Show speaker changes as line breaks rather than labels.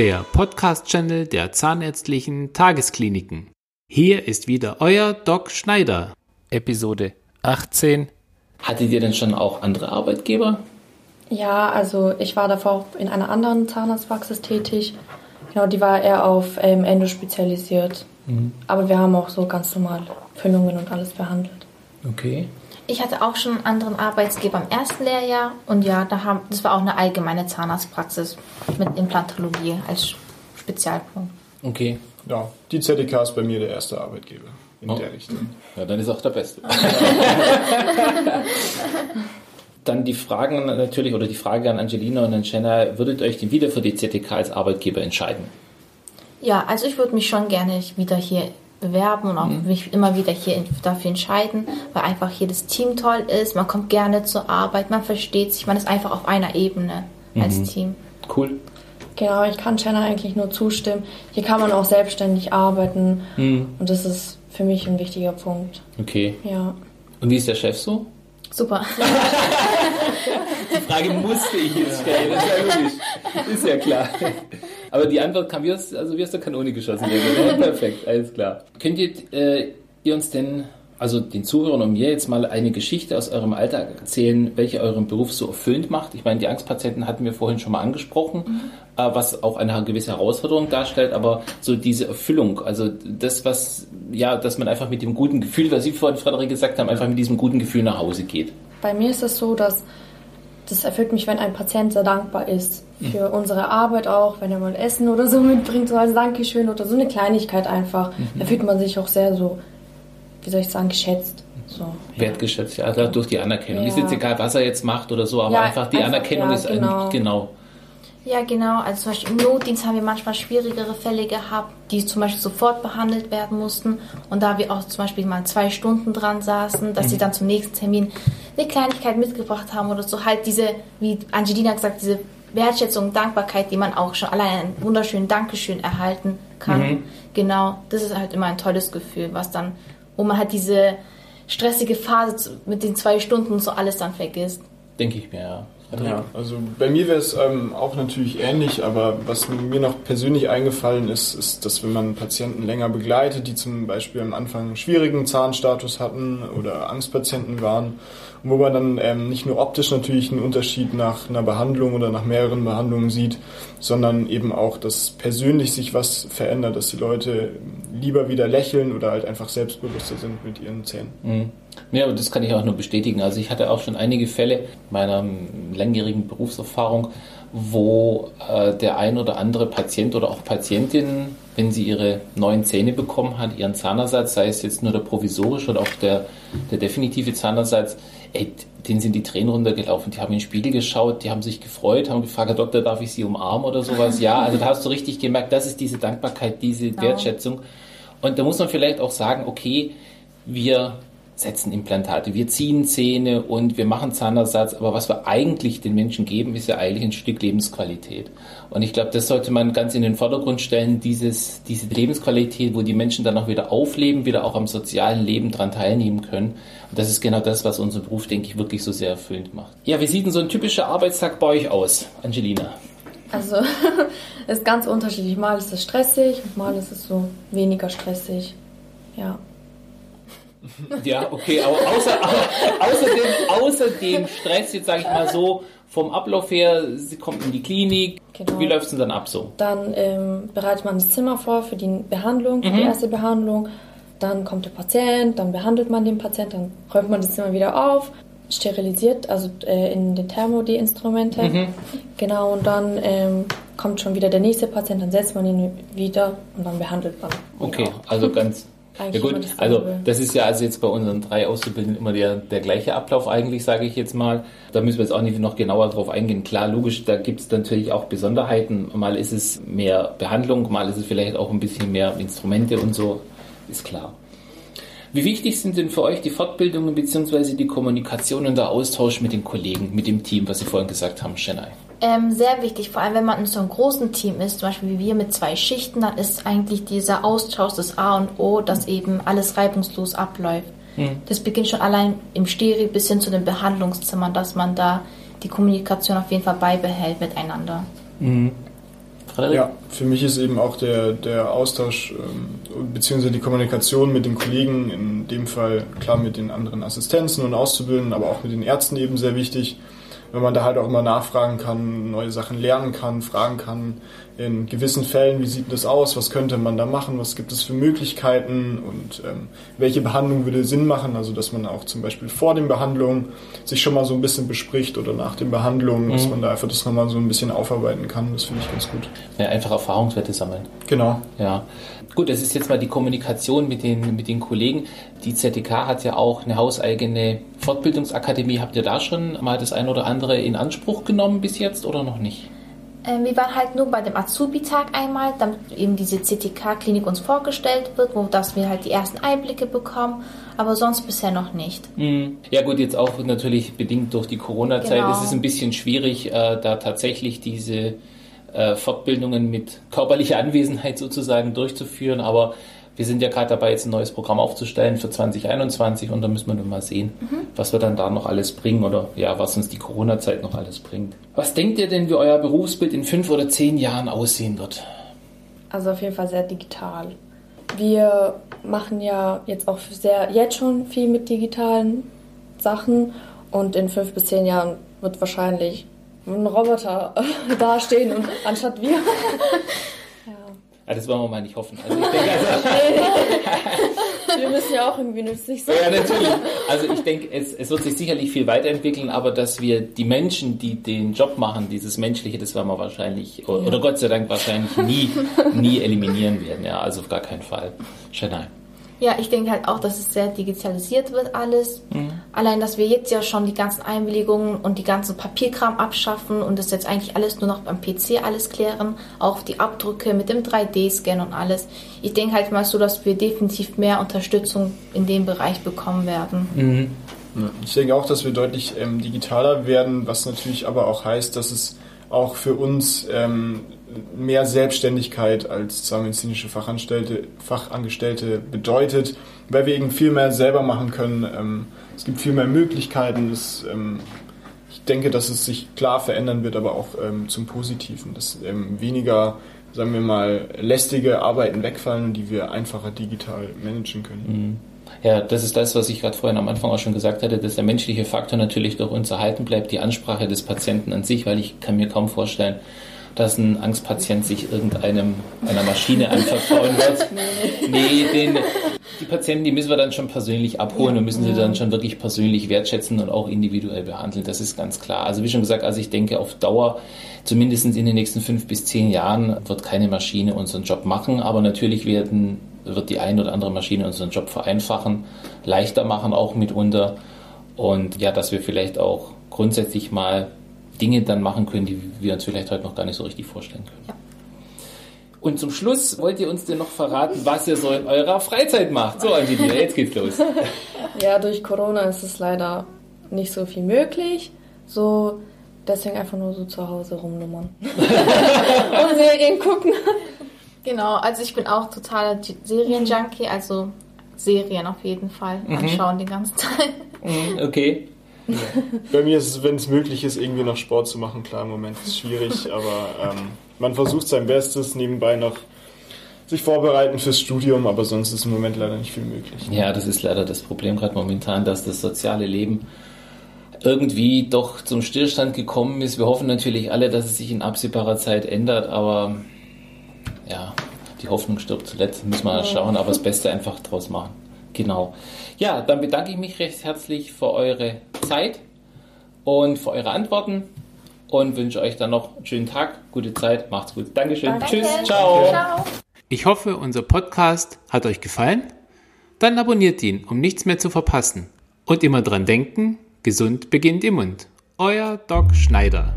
der Podcast-Channel der Zahnärztlichen Tageskliniken. Hier ist wieder euer Doc Schneider. Episode 18.
Hattet ihr denn schon auch andere Arbeitgeber?
Ja, also ich war davor auch in einer anderen Zahnarztpraxis tätig. Genau, die war eher auf ähm, Endo spezialisiert. Mhm. Aber wir haben auch so ganz normal Füllungen und alles behandelt.
Okay.
Ich hatte auch schon einen anderen Arbeitsgeber im ersten Lehrjahr und ja, da haben, das war auch eine allgemeine Zahnarztpraxis mit Implantologie als Spezialpunkt.
Okay.
Ja, die ZDK ist bei mir der erste Arbeitgeber in
oh.
der Richtung.
Ja, dann ist auch der beste. dann die Fragen natürlich oder die Frage an Angelina und an Jenna, würdet ihr euch denn wieder für die ZDK als Arbeitgeber entscheiden?
Ja, also ich würde mich schon gerne wieder hier bewerben und auch mhm. mich immer wieder hier dafür entscheiden, weil einfach hier das Team toll ist, man kommt gerne zur Arbeit, man versteht sich, man ist einfach auf einer Ebene mhm. als Team.
Cool.
Genau, ich kann Jenna eigentlich nur zustimmen. Hier kann man auch selbstständig arbeiten mhm. und das ist für mich ein wichtiger Punkt.
Okay.
Ja.
Und wie ist der Chef so?
Super.
Die Frage musste ich jetzt stellen, das ist ja logisch. Ist ja klar. Aber die Antwort kam wie aus, also wie aus der Kanone geschossen. Ja, perfekt, alles klar. Könnt ihr, äh, ihr uns denn, also den Zuhörern und mir jetzt mal eine Geschichte aus eurem Alltag erzählen, welche euren Beruf so erfüllend macht? Ich meine, die Angstpatienten hatten wir vorhin schon mal angesprochen, mhm. äh, was auch eine gewisse Herausforderung darstellt, aber so diese Erfüllung, also das, was, ja, dass man einfach mit dem guten Gefühl, was Sie vorhin, Frederik, gesagt haben, einfach mit diesem guten Gefühl nach Hause geht.
Bei mir ist es so, dass das erfüllt mich, wenn ein Patient sehr dankbar ist für mhm. unsere Arbeit auch, wenn er mal Essen oder so mitbringt, so als Dankeschön oder so eine Kleinigkeit einfach. Mhm. Da fühlt man sich auch sehr so, wie soll ich sagen, geschätzt. So,
Wertgeschätzt, ja, also durch die Anerkennung. Ja. Ist jetzt egal, was er jetzt macht oder so, aber ja, einfach die einfach, Anerkennung ja, ist genau. Ein, genau.
Ja, genau. Also zum Beispiel im Notdienst haben wir manchmal schwierigere Fälle gehabt, die zum Beispiel sofort behandelt werden mussten. Und da wir auch zum Beispiel mal zwei Stunden dran saßen, dass mhm. sie dann zum nächsten Termin eine Kleinigkeit mitgebracht haben oder so. Halt diese, wie Angelina gesagt, diese Wertschätzung, Dankbarkeit, die man auch schon allein einen wunderschönen Dankeschön erhalten kann. Mhm. Genau, das ist halt immer ein tolles Gefühl, was dann, wo man halt diese stressige Phase mit den zwei Stunden und so alles dann vergisst.
Denke ich mir, ja.
Ja, also bei mir wäre es ähm, auch natürlich ähnlich, aber was mir noch persönlich eingefallen ist, ist, dass wenn man Patienten länger begleitet, die zum Beispiel am Anfang einen schwierigen Zahnstatus hatten oder Angstpatienten waren, wo man dann ähm, nicht nur optisch natürlich einen Unterschied nach einer Behandlung oder nach mehreren Behandlungen sieht, sondern eben auch, dass persönlich sich was verändert, dass die Leute lieber wieder lächeln oder halt einfach selbstbewusster sind mit ihren Zähnen.
Mhm. Ja, und das kann ich auch nur bestätigen. Also ich hatte auch schon einige Fälle meiner langjährigen Berufserfahrung, wo äh, der ein oder andere Patient oder auch Patientin, wenn sie ihre neuen Zähne bekommen hat, ihren Zahnersatz, sei es jetzt nur der provisorische oder auch der, der definitive Zahnersatz, ey, denen sind die Tränen runtergelaufen. Die haben in den Spiegel geschaut, die haben sich gefreut, haben gefragt, Herr Doktor, darf ich Sie umarmen oder sowas? Ja, also da hast du richtig gemerkt, das ist diese Dankbarkeit, diese Wertschätzung. Und da muss man vielleicht auch sagen, okay, wir setzen Implantate, wir ziehen Zähne und wir machen Zahnersatz, aber was wir eigentlich den Menschen geben, ist ja eigentlich ein Stück Lebensqualität. Und ich glaube, das sollte man ganz in den Vordergrund stellen, dieses, diese Lebensqualität, wo die Menschen dann auch wieder aufleben, wieder auch am sozialen Leben dran teilnehmen können. Und das ist genau das, was unseren Beruf, denke ich, wirklich so sehr erfüllend macht. Ja, wie sieht denn so ein typischer Arbeitstag bei euch aus, Angelina?
Also, ist ganz unterschiedlich. Mal ist es stressig, mal ist es so weniger stressig. Ja.
Ja, okay, aber außer, außerdem, außerdem Stress, jetzt sage ich mal so, vom Ablauf her, sie kommt in die Klinik. Genau. Wie läuft es denn dann ab so?
Dann ähm, bereitet man das Zimmer vor für die Behandlung, für mhm. die erste Behandlung. Dann kommt der Patient, dann behandelt man den Patienten, dann räumt man das Zimmer wieder auf, sterilisiert, also äh, in den Thermo die Instrumente. Mhm. Genau, und dann ähm, kommt schon wieder der nächste Patient, dann setzt man ihn wieder und dann behandelt man.
Okay, also ganz ja gut, also das ist ja also jetzt bei unseren drei Auszubildenden immer der, der gleiche Ablauf eigentlich, sage ich jetzt mal. Da müssen wir jetzt auch nicht noch genauer drauf eingehen. Klar, logisch, da gibt es natürlich auch Besonderheiten. Mal ist es mehr Behandlung, mal ist es vielleicht auch ein bisschen mehr Instrumente und so, ist klar. Wie wichtig sind denn für euch die Fortbildungen bzw. die Kommunikation und der Austausch mit den Kollegen, mit dem Team, was Sie vorhin gesagt haben, Chennai?
Ähm, sehr wichtig, vor allem wenn man in so einem großen Team ist, zum Beispiel wie wir mit zwei Schichten, dann ist eigentlich dieser Austausch das A und O, dass eben alles reibungslos abläuft. Mhm. Das beginnt schon allein im Stereo bis hin zu den Behandlungszimmern, dass man da die Kommunikation auf jeden Fall beibehält miteinander.
Mhm.
Ja, für mich ist eben auch der, der Austausch ähm, bzw. die Kommunikation mit den Kollegen, in dem Fall klar mit den anderen Assistenzen und Auszubildenden, aber auch mit den Ärzten eben sehr wichtig wenn man da halt auch immer nachfragen kann, neue Sachen lernen kann, fragen kann, in gewissen Fällen, wie sieht das aus, was könnte man da machen, was gibt es für Möglichkeiten und ähm, welche Behandlung würde Sinn machen, also dass man auch zum Beispiel vor den Behandlungen sich schon mal so ein bisschen bespricht oder nach den Behandlungen, mhm. dass man da einfach das nochmal so ein bisschen aufarbeiten kann, das finde ich ganz gut.
Ja, einfach Erfahrungswerte sammeln.
Genau.
Ja. Gut, das ist jetzt mal die Kommunikation mit den, mit den Kollegen. Die ZTK hat ja auch eine hauseigene Fortbildungsakademie. Habt ihr da schon mal das ein oder andere in Anspruch genommen bis jetzt oder noch nicht?
Ähm, wir waren halt nur bei dem Azubi-Tag einmal, damit eben diese CTK-Klinik uns vorgestellt wird, wo dass wir halt die ersten Einblicke bekommen, aber sonst bisher noch nicht.
Mhm. Ja gut, jetzt auch natürlich bedingt durch die Corona-Zeit genau. ist es ein bisschen schwierig, äh, da tatsächlich diese äh, Fortbildungen mit körperlicher Anwesenheit sozusagen durchzuführen. Aber wir sind ja gerade dabei, jetzt ein neues Programm aufzustellen für 2021 und da müssen wir dann mal sehen, mhm. was wir dann da noch alles bringen oder ja, was uns die Corona-Zeit noch alles bringt. Was denkt ihr denn, wie euer Berufsbild in fünf oder zehn Jahren aussehen wird?
Also auf jeden Fall sehr digital. Wir machen ja jetzt auch sehr, jetzt schon viel mit digitalen Sachen und in fünf bis zehn Jahren wird wahrscheinlich ein Roboter dastehen und anstatt wir.
Ah, das wollen wir mal nicht hoffen. Also ich denke,
also wir müssen ja auch irgendwie nützlich sein.
Ja, natürlich. Also ich denke, es, es wird sich sicherlich viel weiterentwickeln, aber dass wir die Menschen, die den Job machen, dieses Menschliche, das werden wir wahrscheinlich, oder, ja. oder Gott sei Dank wahrscheinlich nie, nie eliminieren werden. Ja, also auf gar keinen Fall. Chennai.
Ja, ich denke halt auch, dass es sehr digitalisiert wird alles. Mhm. Allein, dass wir jetzt ja schon die ganzen Einwilligungen und die ganzen Papierkram abschaffen und das jetzt eigentlich alles nur noch beim PC alles klären, auch die Abdrücke mit dem 3D-Scan und alles. Ich denke halt mal so, dass wir definitiv mehr Unterstützung in dem Bereich bekommen werden. Mhm.
Ich denke auch, dass wir deutlich ähm, digitaler werden, was natürlich aber auch heißt, dass es auch für uns ähm, mehr Selbstständigkeit als zahnmedizinische Fachangestellte, Fachangestellte bedeutet, weil wir eben viel mehr selber machen können. Ähm, es gibt viel mehr Möglichkeiten. Das, ähm, ich denke, dass es sich klar verändern wird, aber auch ähm, zum Positiven, dass ähm, weniger, sagen wir mal, lästige Arbeiten wegfallen, die wir einfacher digital managen können. Mhm.
Ja, das ist das, was ich gerade vorhin am Anfang auch schon gesagt hatte, dass der menschliche Faktor natürlich durch uns erhalten bleibt, die Ansprache des Patienten an sich, weil ich kann mir kaum vorstellen, dass ein Angstpatient sich irgendeinem einer Maschine anvertrauen wird. nee, den, die Patienten, die müssen wir dann schon persönlich abholen und müssen sie dann schon wirklich persönlich wertschätzen und auch individuell behandeln. Das ist ganz klar. Also wie schon gesagt, also ich denke auf Dauer, zumindest in den nächsten fünf bis zehn Jahren, wird keine Maschine unseren Job machen, aber natürlich werden wird die eine oder andere Maschine unseren Job vereinfachen, leichter machen auch mitunter und ja, dass wir vielleicht auch grundsätzlich mal Dinge dann machen können, die wir uns vielleicht heute noch gar nicht so richtig vorstellen können. Ja. Und zum Schluss wollt ihr uns denn noch verraten, was ihr so in eurer Freizeit macht. So, Angelina, jetzt geht's los.
Ja, durch Corona ist es leider nicht so viel möglich. So, deswegen einfach nur so zu Hause rumnummern. Und Serien gucken.
Genau, also ich bin auch totaler Serienjunkie, also Serien auf jeden Fall mhm. anschauen die ganze Zeit.
Mhm, okay.
Ja. Bei mir ist es, wenn es möglich ist, irgendwie noch Sport zu machen. Klar, im Moment ist es schwierig, aber ähm, man versucht sein Bestes, nebenbei noch sich vorbereiten fürs Studium, aber sonst ist im Moment leider nicht viel möglich.
Ja, das ist leider das Problem gerade momentan, dass das soziale Leben irgendwie doch zum Stillstand gekommen ist. Wir hoffen natürlich alle, dass es sich in absehbarer Zeit ändert, aber ja, die Hoffnung stirbt zuletzt, müssen wir mal schauen, aber das Beste einfach draus machen. Genau. Ja, dann bedanke ich mich recht herzlich für eure Zeit und für eure Antworten und wünsche euch dann noch einen schönen Tag, gute Zeit, macht's gut. Dankeschön. Danke. Tschüss. Ciao. Ciao.
Ich hoffe, unser Podcast hat euch gefallen. Dann abonniert ihn, um nichts mehr zu verpassen. Und immer dran denken, gesund beginnt im Mund. Euer Doc Schneider.